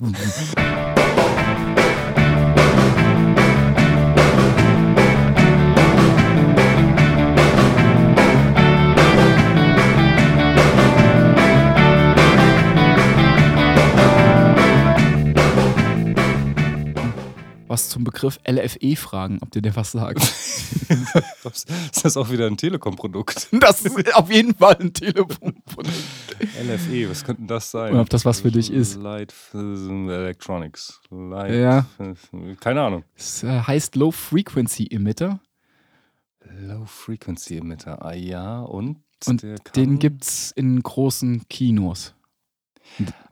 was zum Begriff LFE fragen, ob dir der was sagt. ist das auch wieder ein Telekom-Produkt? Das ist auf jeden Fall ein Telekom-Produkt. LFE, was könnte das sein? Und ob das was für dich ist. Light Electronics. Light, Ja. Keine Ahnung. Es äh, heißt Low Frequency Emitter Low Frequency Emitter. Ah ja, und? Und den gibt's in großen Kinos.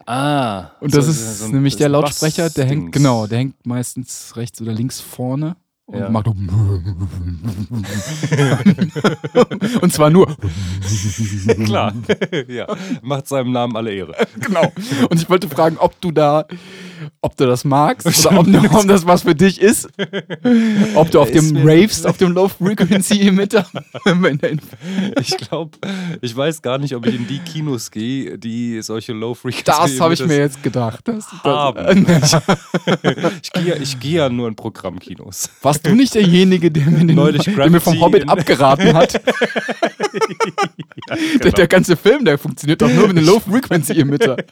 Ah. Und so- das ist so ein- nämlich das der Lautsprecher, der hängt, genau, der hängt meistens rechts oder links vorne und Ja. macht und zwar nur Klar. ja. Macht seinem Namen alle Ehre. genau. Und ich wollte fragen, ob du da, ob du das magst oder ob, ob das was für dich ist. Ob du auf Ist dem ravest, auf dem Low Frequency Emitter. Ich glaube, ich weiß gar nicht, ob ich in die Kinos gehe, die solche Low Frequency das habe ich mir jetzt gedacht. Das, das, Ich gehe ja- ich gehe ja nur in Programmkinos. Warst du nicht derjenige, der mir, den, der mir vom Hobbit abgeraten hat? der, der ganze Film, der funktioniert doch nur mit einem Low Frequency Emitter.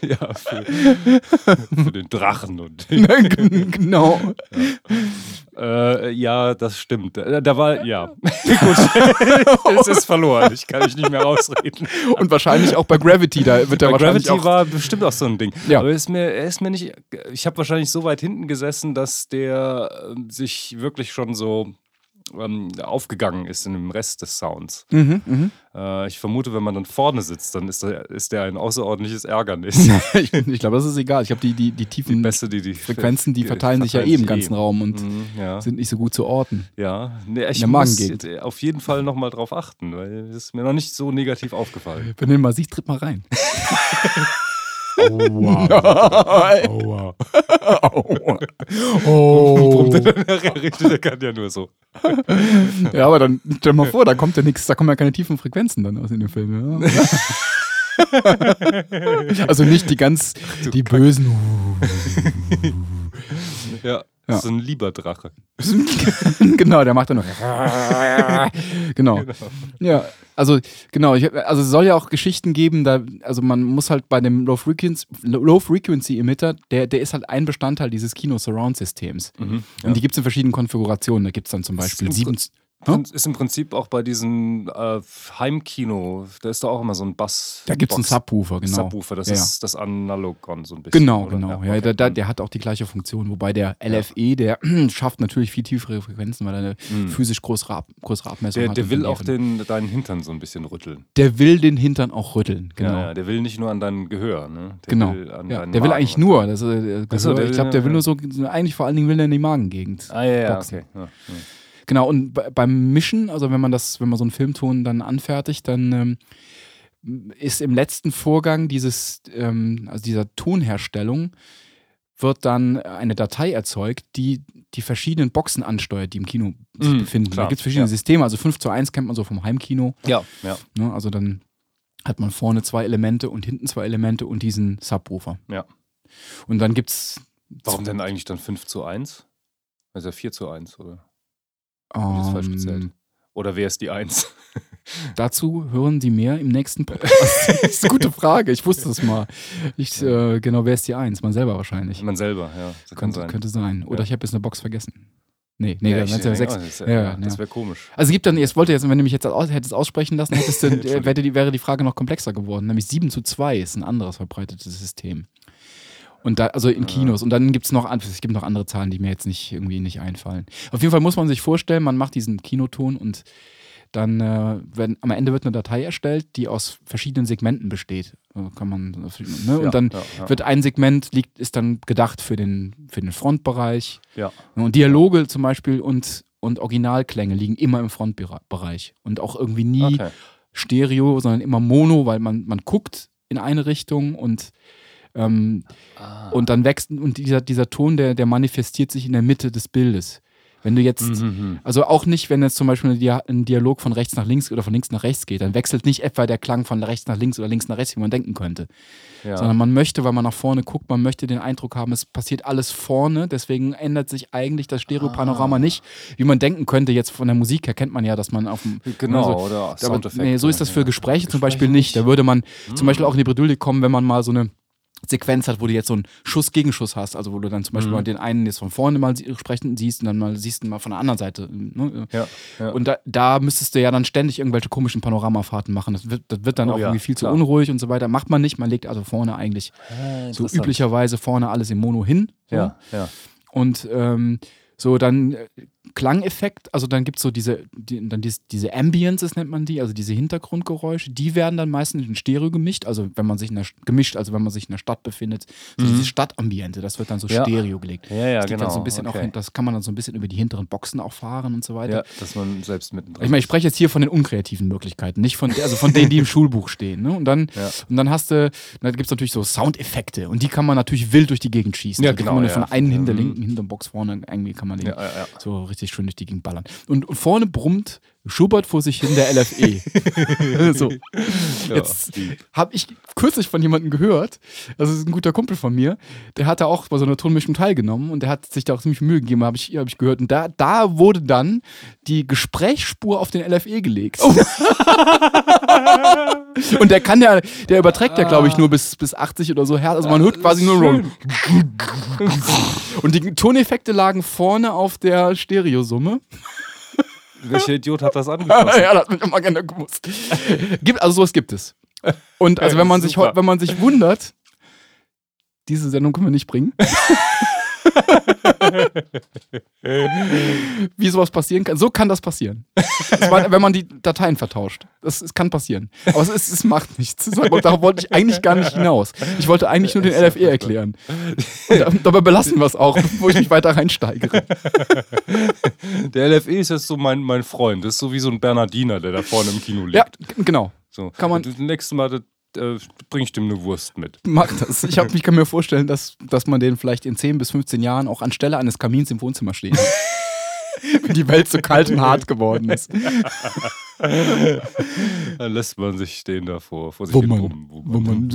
Ja, für, für den Drachen und. genau. Äh, ja, das stimmt. Äh, Da war, ja. Gut. es ist verloren. Ich kann mich nicht mehr rausreden. Und wahrscheinlich auch bei Gravity, da wird er Bei wahrscheinlich Gravity auch. war bestimmt auch so ein Ding. Ja. Aber er ist mir, er ist mir nicht. Ich habe wahrscheinlich so weit hinten gesessen, dass der ähm, sich wirklich schon so ähm, aufgegangen ist in dem Rest des Sounds. Mhm, mhm. Äh, ich vermute, wenn man dann vorne sitzt, dann ist der, ist der ein außerordentliches Ärgernis. ich ich glaube, das ist egal. Ich glaube, die, die, die tiefen Beste, die, die Frequenzen, die verteilen sich ja eh im ganzen Raum und Mhm, ja. sind nicht so gut zu orten. Ja, nee, ich muss auf jeden Fall nochmal drauf achten, weil es ist mir noch nicht so negativ aufgefallen. Wenn du mal siehst, tritt mal rein. Oh, wow. Aua. Aua. Oh. der richtet, der kann ja nur so. Ja, aber dann stell mal vor, da kommt ja nichts, da kommen ja keine tiefen Frequenzen dann aus in dem Film. Ja. also nicht die ganz, die bösen. Ja, Ja. so ein lieber Drache. genau, der macht dann nur. genau. Ja, also genau, ich, also es soll ja auch Geschichten geben, da, also man muss halt bei dem Low Frequency, Low Frequency Emitter, der, der ist halt ein Bestandteil dieses Kino-Surround-Systems. Mhm, ja. Und die gibt es in verschiedenen Konfigurationen. Da gibt es dann zum Beispiel ist sieben. Ist im Prinzip auch bei diesem äh, Heimkino, da ist da auch immer so ein Bass. Da gibt es einen Subwoofer, genau. Subwoofer, das Ja, ist das Analogon so ein bisschen. Genau, oder? genau. Ja, okay. der, der, der hat auch die gleiche Funktion, wobei der LFE, der schafft natürlich viel tiefere Frequenzen, weil er eine Mhm. physisch größere, Ab größere Abmessung der, hat. der will auch den, deinen Hintern so ein bisschen rütteln. Der will den Hintern auch rütteln, genau. Ja, ja, der will nicht nur an dein Gehör. Ne? Der Genau. Will an Ja, der will eigentlich nur, das, äh, Ach so, Gehör, ich glaube, der will ja. nur so, eigentlich vor allen Dingen will er in die Magengegend. Ah, ja, ja, boxen. okay. Genau, und be- beim Mischen, also wenn man das, wenn man so einen Filmton dann anfertigt, dann ähm, ist im letzten Vorgang dieses, ähm, also dieser Tonherstellung, wird dann eine Datei erzeugt, die die verschiedenen Boxen ansteuert, die im Kino sich Mhm, befinden. klar, Da gibt es verschiedene ja. Systeme, also 5 zu 1 kennt man so vom Heimkino. Ja, ja, Ne? Also dann hat man vorne zwei Elemente und hinten zwei Elemente und diesen Subwoofer. ja. Und dann gibt es Warum denn eigentlich dann 5 zu 1? Also 4 zu 1, oder? Jetzt falsch gezählt? ähm, Oder wer ist die 1? Dazu hören Sie mehr im nächsten Podcast. das ist eine gute Frage. Ich wusste es mal. Ich, äh, genau, wer ist die Eins? Man selber wahrscheinlich. Man selber, ja. Kann könnte, sein. könnte sein. Oder Ja. ich habe jetzt eine Box vergessen. Nee, nee, ja, ich, ja sechs. das, Ja, ja, das wäre komisch. Also es gibt dann, jetzt wollte jetzt, wenn du mich jetzt aus, hättest aussprechen lassen, hättest du, äh, wäre, die, wäre die Frage noch komplexer geworden. Nämlich 7 zu 2 ist ein anderes verbreitetes System. Und da, also in. Kinos. Und dann gibt es noch, es gibt noch andere Zahlen, die mir jetzt nicht irgendwie nicht einfallen. Auf jeden Fall muss man sich vorstellen, man macht diesen Kinoton und dann äh, werden, am Ende wird eine Datei erstellt, die aus verschiedenen Segmenten besteht. Kann man, ne? Und dann ja, ja. wird ein Segment liegt, ist dann gedacht für den, für den Frontbereich. Ja. Und Dialoge zum Beispiel und, und Originalklänge liegen immer im Frontbereich. Und auch irgendwie nie Okay. Stereo, sondern immer Mono, weil man, man guckt in eine Richtung und, ähm, Ah. und dann wächst und dieser, dieser Ton, der, der manifestiert sich in der Mitte des Bildes. Wenn du jetzt, Mhm. also auch nicht, wenn jetzt zum Beispiel ein Dia- ein Dialog von rechts nach links oder von links nach rechts geht, dann wechselt nicht etwa der Klang von rechts nach links oder links nach rechts, wie man denken könnte. Ja. Sondern man möchte, weil man nach vorne guckt, man möchte den Eindruck haben, es passiert alles vorne, deswegen ändert sich eigentlich das Ah. Stereopanorama nicht, wie man denken könnte. Jetzt von der Musik her kennt man ja, dass man auf dem. Genau, also, oder aber, nee, so ist das für ja. Gespräche zum Gespräche Beispiel nicht. Da würde man Hm. zum Beispiel auch in die Bredouille kommen, wenn man mal so eine Sequenz hat, wo du jetzt so einen Schuss-Gegenschuss hast, also wo du dann zum Beispiel Mhm. mal den einen jetzt von vorne mal sprechen siehst und dann mal siehst du mal von der anderen Seite. Ne? Ja, ja. Und da, da müsstest du ja dann ständig irgendwelche komischen Panoramafahrten machen. Das wird, das wird dann Oh auch ja, irgendwie viel zu klar. unruhig und so weiter. Macht man nicht. Man legt also vorne eigentlich Ah, so üblicherweise vorne alles im Mono hin. So. Ja, ja. Und ähm, so dann äh, Klangeffekt, also dann gibt es so diese, die, dann dies, diese Ambiences nennt man die, also diese Hintergrundgeräusche, die werden dann meistens in Stereo gemischt, also wenn man sich in der, gemischt, also wenn man sich in der Stadt befindet, so diese Stadtambiente, das wird dann so Mhm. Ja. Stereo gelegt. Ja, ja, das genau. dann so ein bisschen auch, okay. hin- das kann man dann so ein bisschen über die hinteren Boxen auch fahren und so weiter. Ja, dass man selbst mittendrin Ich meine, ich spreche jetzt hier von den unkreativen Möglichkeiten, nicht von, also von denen, die im Schulbuch stehen. Ne? Und, dann, Ja. und dann hast du, da gibt es natürlich so Soundeffekte und die kann man natürlich wild durch die Gegend schießen. Ja, Also genau, kann man ja. von einen hinter Mhm. linken, hinter der Box vorne, irgendwie kann man den Ja, ja, so richtig schön durch die Gegend ballern. Und vorne brummt Schubert vor sich hin der LFE. so. Jetzt habe ich kürzlich von jemandem gehört, das ist ein guter Kumpel von mir, der hatte auch bei so einer Tonmischung teilgenommen und der hat sich da auch ziemlich Mühe gegeben, habe ich, hab ich gehört. Und da, da wurde dann die Gesprächsspur auf den LFE gelegt. Oh. und der kann ja, der überträgt ja, glaube ich, nur bis, bis 80 oder so Hertz. Also man hört quasi nur schön. Und die Toneffekte lagen vorne auf der Stereosumme. Welcher Idiot hat das angepasst? ja, das hat mich immer gerne gewusst. Gibt, also sowas gibt es. Und also wenn man sich wenn man sich wundert, diese Sendung können wir nicht bringen. Wie sowas passieren kann. So kann das passieren. Das war, wenn man die Dateien vertauscht. Das, das kann passieren. Aber es, ist, es macht nichts. Darauf wollte ich eigentlich gar nicht hinaus. Ich wollte eigentlich nur den LFE erklären. Und da- dabei belassen wir es auch, bevor ich mich weiter reinsteigere. Der LFE ist jetzt so mein, mein Freund. Das ist so wie so ein Bernardiner, der da vorne im Kino liegt. Ja, genau. So. kann man- das nächste Mal äh, bringe ich dem eine Wurst mit. Mach das. Ich, hab, ich kann mir vorstellen, dass, dass man den vielleicht in 10 bis 15 Jahren auch anstelle eines Kamins im Wohnzimmer stehen hat. Wenn die Welt so kalt und hart geworden ist. Dann lässt man sich den da vor, sich Wo hin man,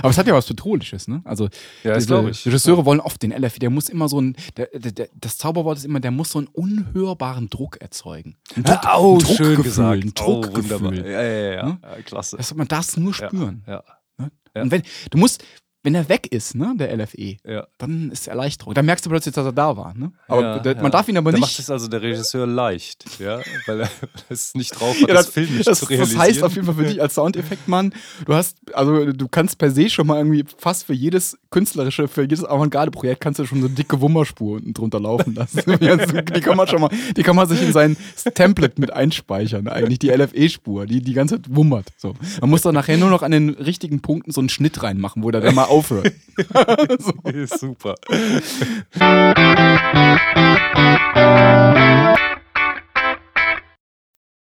aber es hat ja was Bedrohliches, ne? Also, Ja. Regisseure wollen oft den LFI, der muss immer so ein, der, der, das Zauberwort ist immer, der muss so einen unhörbaren Druck erzeugen. Ein Druck, oh, ein schön Druckgefühl, gesagt. Ein Oh, Druckgefühl. wunderbar. Ja, ja, ja. Ne? ja klasse. Das, man darf es nur Ja, spüren. Ja, Ne? Ja. Und wenn, du musst, wenn er weg ist, ne, der LFE, ja. dann ist Erleichterung. Dann merkst du plötzlich, dass er da war. Ne? Aber ja, der, ja. man darf ihn aber da nicht. macht es also der Regisseur leicht, ja, weil er es nicht drauf hat, das, das, filmisch das, zu das realisieren. heißt auf jeden Fall für dich als Soundeffektmann, du hast, also du kannst per se schon mal irgendwie fast für jedes künstlerische, für jedes Avantgarde-Projekt kannst du schon so eine dicke Wummerspur unten drunter laufen lassen. Die kann man schon mal, die kann man sich in sein Template mit einspeichern, eigentlich die LFE-Spur, die die ganze Zeit wummert. So. Man muss dann nachher nur noch an den richtigen Punkten so einen Schnitt reinmachen, wo der dann mal aufhören. so. Super.